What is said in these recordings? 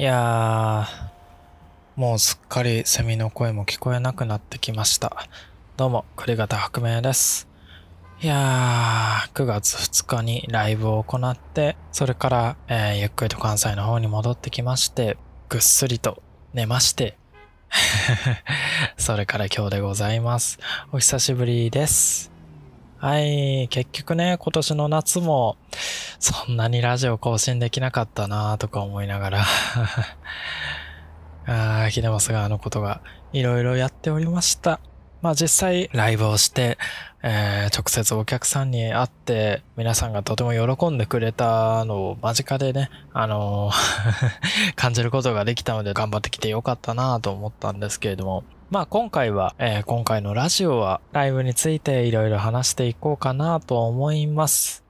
いやー、もうすっかりセミの声も聞こえなくなってきました。どうも、栗形白明です。いやー、9月2日にライブを行って、それから、えーゆっくりと関西の方に戻ってきまして、ぐっすりと寝まして、それから今日でございます。お久しぶりです。はい、結局ね、今年の夏も、そんなにラジオ更新できなかったなとか思いながら、あー、ひでますがあのことがいろいろやっておりました。まあ実際ライブをして、えー直接お客さんに会って皆さんがとても喜んでくれたのを間近でね、あのー 感じることができたので頑張ってきてよかったなと思ったんですけれども、まあ今回は、えー今回のラジオはライブについていろいろ話していこうかなと思います。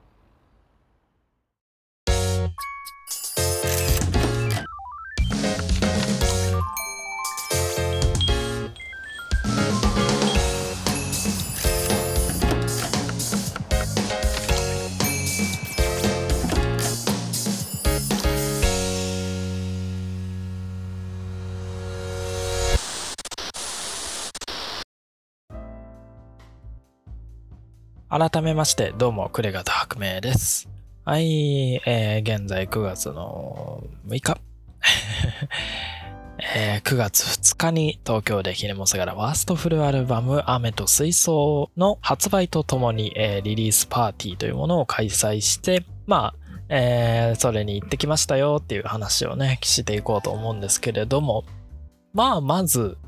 改めまして、どうも、クレガタ白明です。はい、えー、現在9月の6日。えー9月2日に東京でヒネモスガラワーストフルアルバム雨と水槽の発売とともに、えーリリースパーティーというものを開催して、まあ、えーそれに行ってきましたよっていう話をね、していこうと思うんですけれども、まあ、まず、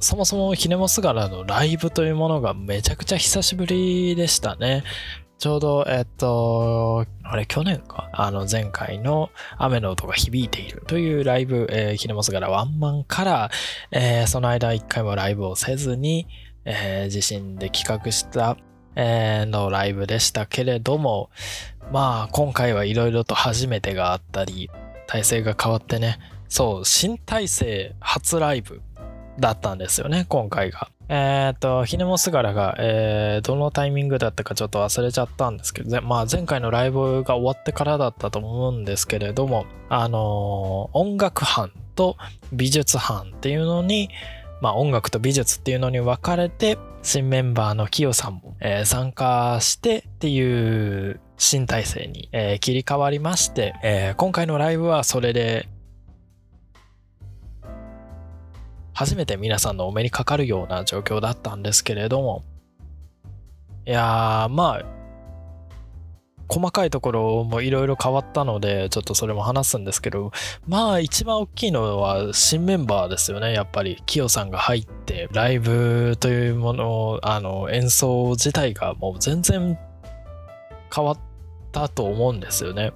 そもそもヒネモスガラのライブというものがめちゃくちゃ久しぶりでしたね。ちょうど、えっと、あれ、去年か？あの、前回の雨の音が響いているというライブ、えー、ヒネモスガラワンマンから、えーその間一回もライブをせずに、えー自身で企画した、えーのライブでしたけれども、まあ、今回はいろいろと初めてがあったり、体制が変わってね、そう、新体制初ライブだったんですよね、今回が。えっ、と、ひねもすがらが、えーどのタイミングだったかちょっと忘れちゃったんですけど、ぜまあ前回のライブが終わってからだったと思うんですけれども、あのー音楽班と美術班っていうのに、まあ音楽と美術っていうのに分かれて、新メンバーのキヨさんも、えー参加してっていう新体制に、えー切り替わりまして、えー今回のライブはそれで初めて皆さんのお目にかかるような状況だったんですけれども、いや、まあ、細かいところもいろいろ変わったので、ちょっとそれも話すんですけど、まあ一番大きいのは新メンバーですよね、やっぱり。キヨさんが入って、ライブというもの、あの、演奏自体がもう全然変わったと思うんですよね。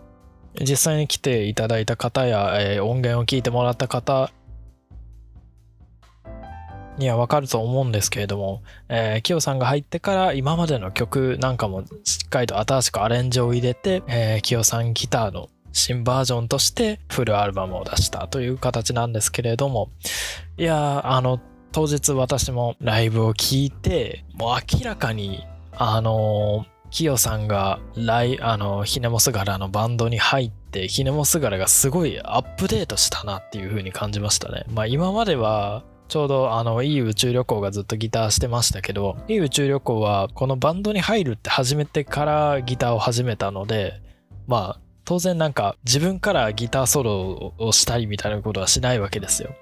実際に来ていただいた方や、えー音源を聞いてもらった方にはわかると思うんですけれども、えー、キヨさんが入ってから今までの曲なんかもしっかりと新しくアレンジを入れて、えー、キヨさんギターの新バージョンとしてフルアルバムを出したという形なんですけれども、いや、あの、当日私もライブを聞いて、もう明らかに、あのーキヨさんがライ、あの、ヒネモスガラのバンドに入って、ヒネモスガラがすごいアップデートしたなっていう風に感じましたね。まあ今までは、ちょうどあの、いい宇宙旅行がずっとギターしてましたけど、いい宇宙旅行はこのバンドに入るって始めてからギターを始めたので、まあ、当然なんか自分からギターソロをしたりみたいなことはしないわけですよ。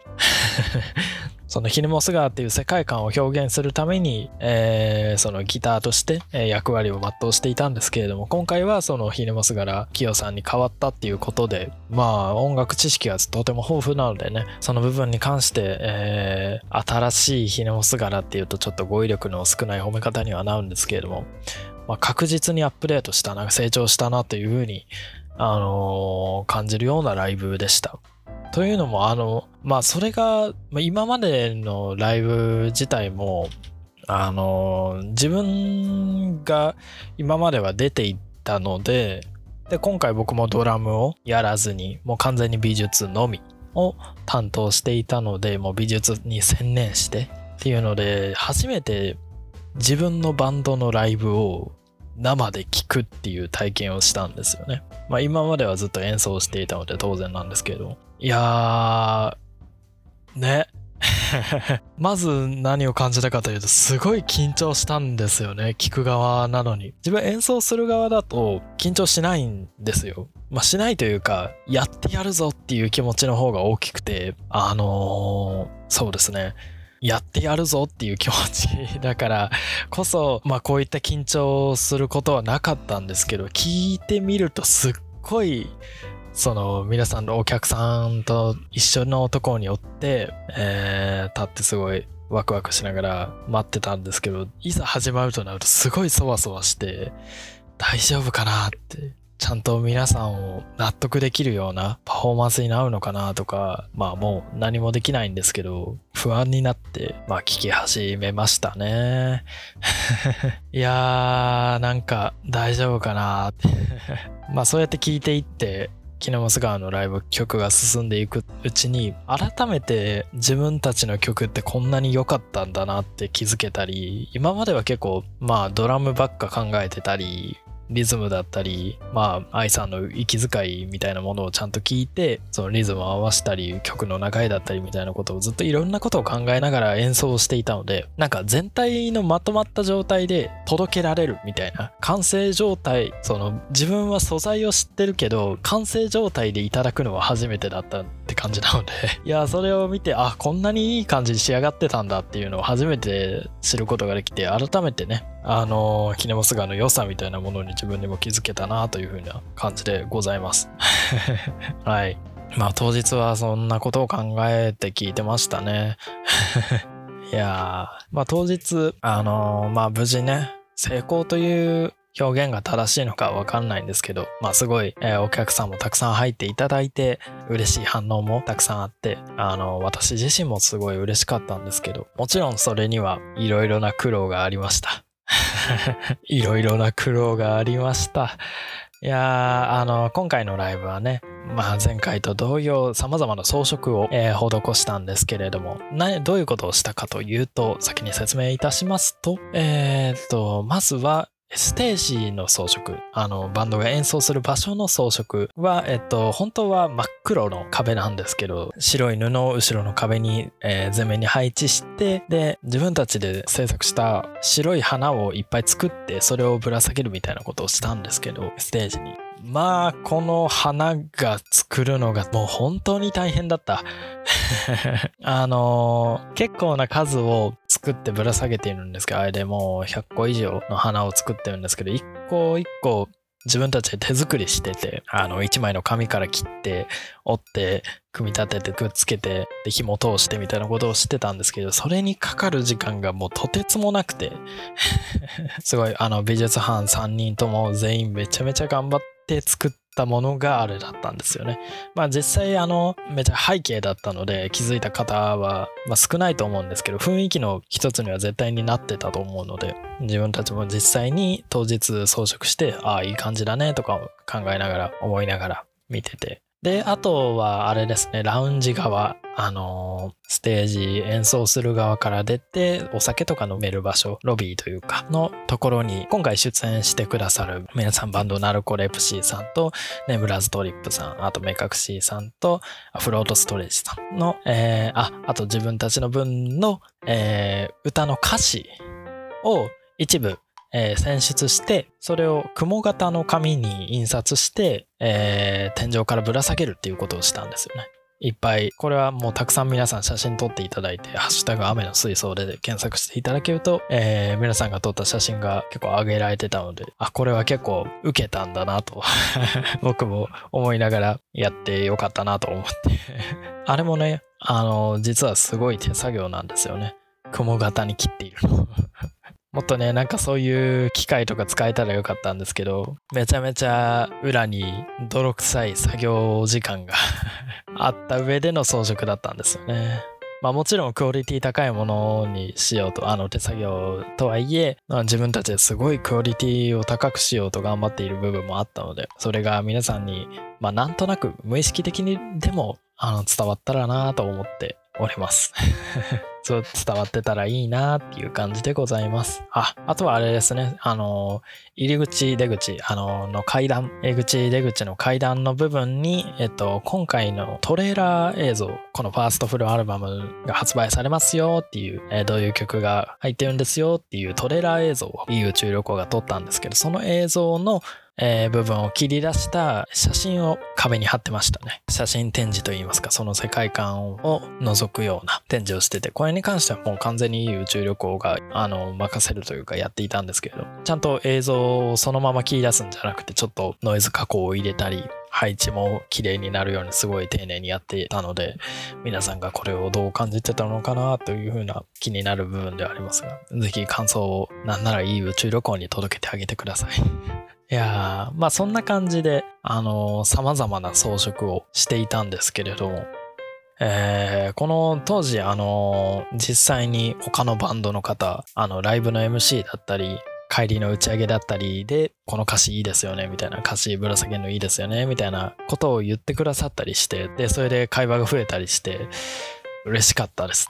そのヒネモスガーっていう世界観を表現するために、えーそのギターとして、役割を全うしていたんですけれども、今回はそのヒネモスガラキヨさんに変わったっていうことで、まあ音楽知識がとても豊富なのでね、その部分に関して、えー新しいヒネモスガラっていうとちょっと語彙力の少ない褒め方にはなるんですけれども、まあ、確実にアップデートしたな、成長したなというふうに、あのー感じるようなライブでした。というのも、あの、まあ、それが、今までのライブ自体も、あの、自分が今までは出ていったので、で、今回僕もドラムをやらずに、もう完全に美術のみを担当していたので、もう美術に専念してっていうので、初めて自分のバンドのライブを生で聴くっていう体験をしたんですよね。まあ今まではずっと演奏していたので当然なんですけど。いやー、ね。まず何を感じたかというと、すごい緊張したんですよね。聞く側なのに。自分演奏する側だと緊張しないんですよ。まあしないというか、やってやるぞっていう気持ちの方が大きくて、あのー、そうですね。やってやるぞっていう気持ちだからこそ、まあこういった緊張することはなかったんですけど、聞いてみるとすっごいその皆さんのお客さんと一緒のところにおって、えー、立ってすごいワクワクしながら待ってたんですけど、いざ始まるとなるとすごいそわそわして、大丈夫かなって、ちゃんと皆さんを納得できるようなパフォーマンスになるのかなとか、まあもう何もできないんですけど、不安になって、まあ聞き始めましたね。いやー、なんか大丈夫かなって。まあそうやって聞いていって、キネモス川のライブ曲が進んでいくうちに改めて自分たちの曲ってこんなに良かったんだなって気づけたり今までは結構まあドラムばっか考えてたりリズムだったり、まあ、愛さんの息遣いみたいなものをちゃんと聞いて、そのリズムを合わせたり、曲の流れだったりみたいなことをずっといろんなことを考えながら演奏していたので、なんか全体のまとまった状態で届けられるみたいな、完成状態、その自分は素材を知ってるけど、完成状態でいただくのは初めてだった。って感じなので いや、それを見て、あ、こんなにいい感じに仕上がってたんだっていうのを初めて知ることができて、改めてね、あの、キネモス川の良さみたいなものに自分にも気づけたなというふうな感じでございます。はい。まあ当日はそんなことを考えて聞いてましたね。いやー、まあ当日、あのー、まあ無事ね、成功という表現が正しいのかわかんないんですけど、まあすごい、えー、お客さんもたくさん入っていただいて、嬉しい反応もたくさんあって、あの、私自身もすごい嬉しかったんですけど、もちろんそれにはいろいろな苦労がありました。いろいろな苦労がありました。いやー、あの、今回のライブはね、まあ前回と同様様々な装飾を、えー、施したんですけれども、な、どういうことをしたかというと、先に説明いたしますと、えー、っと、まずは、ステージの装飾、あの、バンドが演奏する場所の装飾は、えっと、本当は真っ黒の壁なんですけど、白い布を後ろの壁に、えー、前面に配置して、で、自分たちで制作した白い花をいっぱい作って、それをぶら下げるみたいなことをしたんですけど、ステージに。まあ、この花が作るのがもう本当に大変だった。あのー、結構な数を作ってぶら下げているんですけど、あれでもう100個以上の花を作ってるんですけど、一個一個自分たちで手作りしてて、あの、一枚の紙から切って、折って、組み立ててくっつけて、で、紐通してみたいなことをしてたんですけど、それにかかる時間がもうとてつもなくて すごい、あの、美術班3人とも全員めちゃめちゃ頑張って作ったものがあれだったんですよね。まあ実際あの、めちゃ背景だったので気づいた方は、まあ、少ないと思うんですけど、雰囲気の一つには絶対になってたと思うので、自分たちも実際に当日装飾して、ああ、いい感じだねとか考えながら、思いながら見てて、で、あとはあれですね、ラウンジ側、あのー、ステージ演奏する側から出て、お酒とか飲める場所、ロビーというか、のところに、今回出演してくださる皆さんバンドナルコレプシーさんと、ネムラズトリップさん、あとメカクシーさんと、フロートストレージさんの、えー、あ、あと自分たちの分の、えー、歌の歌詞を一部えー、選出して、それを雲型の紙に印刷して、えー、天井からぶら下げるっていうことをしたんですよね。いっぱい、これはもうたくさん皆さん写真撮っていただいて、ハッシュタグ雨の水槽で検索していただけると、えー、皆さんが撮った写真が結構上げられてたので、あ、これは結構受けたんだなと 僕も思いながらやってよかったなと思って あれもね、あの、実はすごい手作業なんですよね。雲型に切っているのもっとね、なんかそういう機械とか使えたらよかったんですけど、めちゃめちゃ裏に泥臭い作業時間が あった上での装飾だったんですよね。まあもちろんクオリティ高いものにしようと、あの手作業とはいえ、まあ、自分たちですごいクオリティを高くしようと頑張っている部分もあったので、それが皆さんに、まあなんとなく無意識的にでもあの伝わったらなと思っております伝わってたらいいなっていう感じでございます。あ、あとはあれですね、あの、入り口、出口、あの、の階段、入り口、出口の階段の部分に、えっと、今回のトレーラー映像、このファーストフルアルバムが発売されますよっていう、えどういう曲が入ってるんですよっていうトレーラー映像を EU 中旅行が撮ったんですけど、その映像のえー部分を切り出した写真を壁に貼ってましたね。写真展示といいますか、その世界観を覗くような展示をしてて、これに関してはもう完全に宇宙旅行が、あの、任せるというかやっていたんですけれど、ちゃんと映像をそのまま切り出すんじゃなくて、ちょっとノイズ加工を入れたり、配置も綺麗になるようにすごい丁寧にやっていたので、皆さんがこれをどう感じてたのかなというふうな気になる部分ではありますが、ぜひ感想をなんならいい宇宙旅行に届けてあげてください。いや、まあそんな感じで、あのー様々な装飾をしていたんですけれども、えーこの当時、あの実際に他のバンドの方、あの、ライブの MC だったり、帰りの打ち上げだったりで、この歌詞いいですよね、みたいな、歌詞ぶら下げるのいいですよね、みたいなことを言ってくださったりして、で、それで会話が増えたりして、嬉しかったです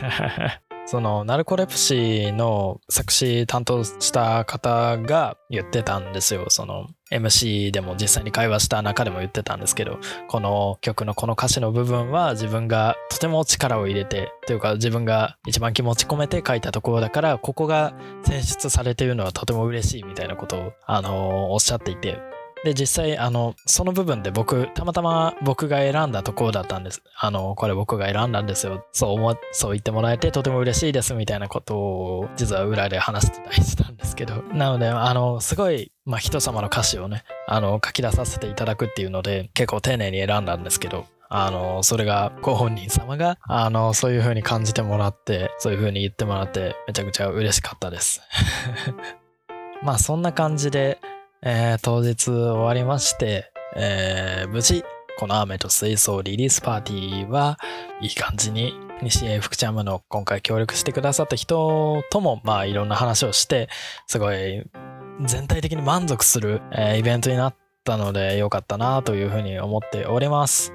ね。そのナルコレプシーの作詞担当した方が言ってたんですよ。その MC でも実際に会話した中でも言ってたんですけど、この曲のこの歌詞の部分は自分がとても力を入れて、というか自分が一番気持ち込めて書いたところだから、ここが選出されているのはとても嬉しいみたいなことを、あのおっしゃっていて、で、実際、あの、その部分で僕、たまたま僕が選んだところだったんです。あの、これ僕が選んだんですよ。そう思、そう言ってもらえてとても嬉しいですみたいなことを、実は裏で話してたりしたんですけど。なので、あの、すごい、まあ、人様の歌詞をね、あの、書き出させていただくっていうので、結構丁寧に選んだんですけど、あの、それがご本人様が、あの、そういう風に感じてもらって、そういう風に言ってもらって、めちゃくちゃ嬉しかったです。まあ、そんな感じで、えー当日終わりまして、えー無事、この雨と水槽リリースパーティーはいい感じに西英福ちゃんの今回協力してくださった人ともまあいろんな話をしてすごい全体的に満足する、えーイベントになったので良かったなというふうに思っております。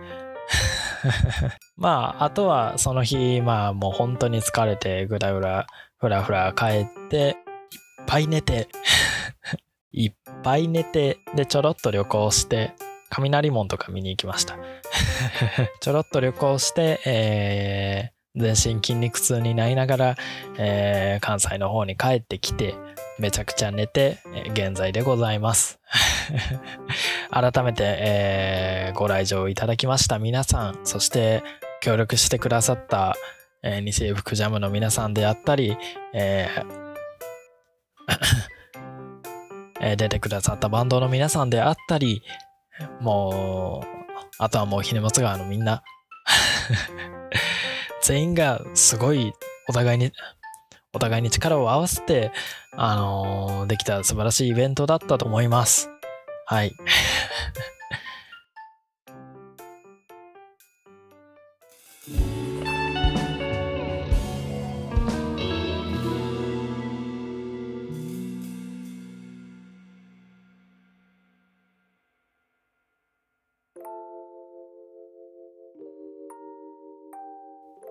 まああとはその日まあもう本当に疲れてぐらぐらふらふら帰っていっぱい寝ていっぱい寝て、で、ちょろっと旅行して、雷門とか見に行きました。ちょろっと旅行して、えー全身筋肉痛になりながら、えー関西の方に帰ってきて、めちゃくちゃ寝て、えー現在でございます。改めて、えーご来場いただきました皆さん、そして協力してくださった、えー西福ジャムの皆さんであったり、えーえ出てくださったバンドの皆さんであったり、もう、あとはもうひねもつ川のみんな、全員がすごいお互いに、お互いに力を合わせて、あのーできた素晴らしいイベントだったと思います。はい。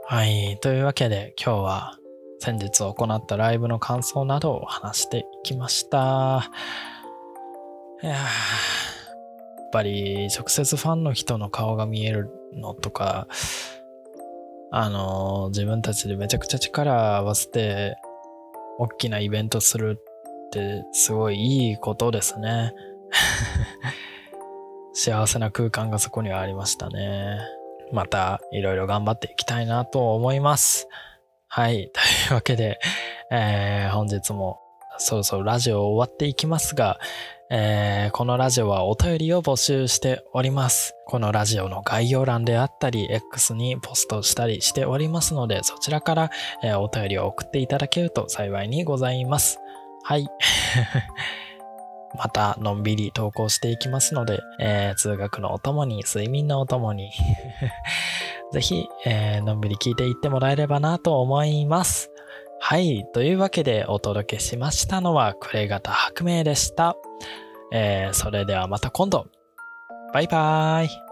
はい。というわけで今日は先日行ったライブの感想などを話していきました。いややっぱり直接ファンの人の顔が見えるのとか、あの自分たちでめちゃくちゃ力合わせて大きなイベントするってすごいいいことですね。幸せな空間がそこにはありましたね。またいろいろ頑張っていきたいなと思います。はい。というわけで、えー本日もそろそろラジオを終わっていきますが、えーこのラジオはお便りを募集しております。このラジオの概要欄であったり、X にポストしたりしておりますので、そちらから、えーお便りを送っていただけると幸いにございます。はい。また、のんびり投稿していきますので、えー通学のお供に、睡眠のお供に、ぜひ、えーのんびり聞いていってもらえればなと思います。はい。というわけでお届けしましたのは、クレガタ白明でした。えーそれではまた今度。バイバーイ。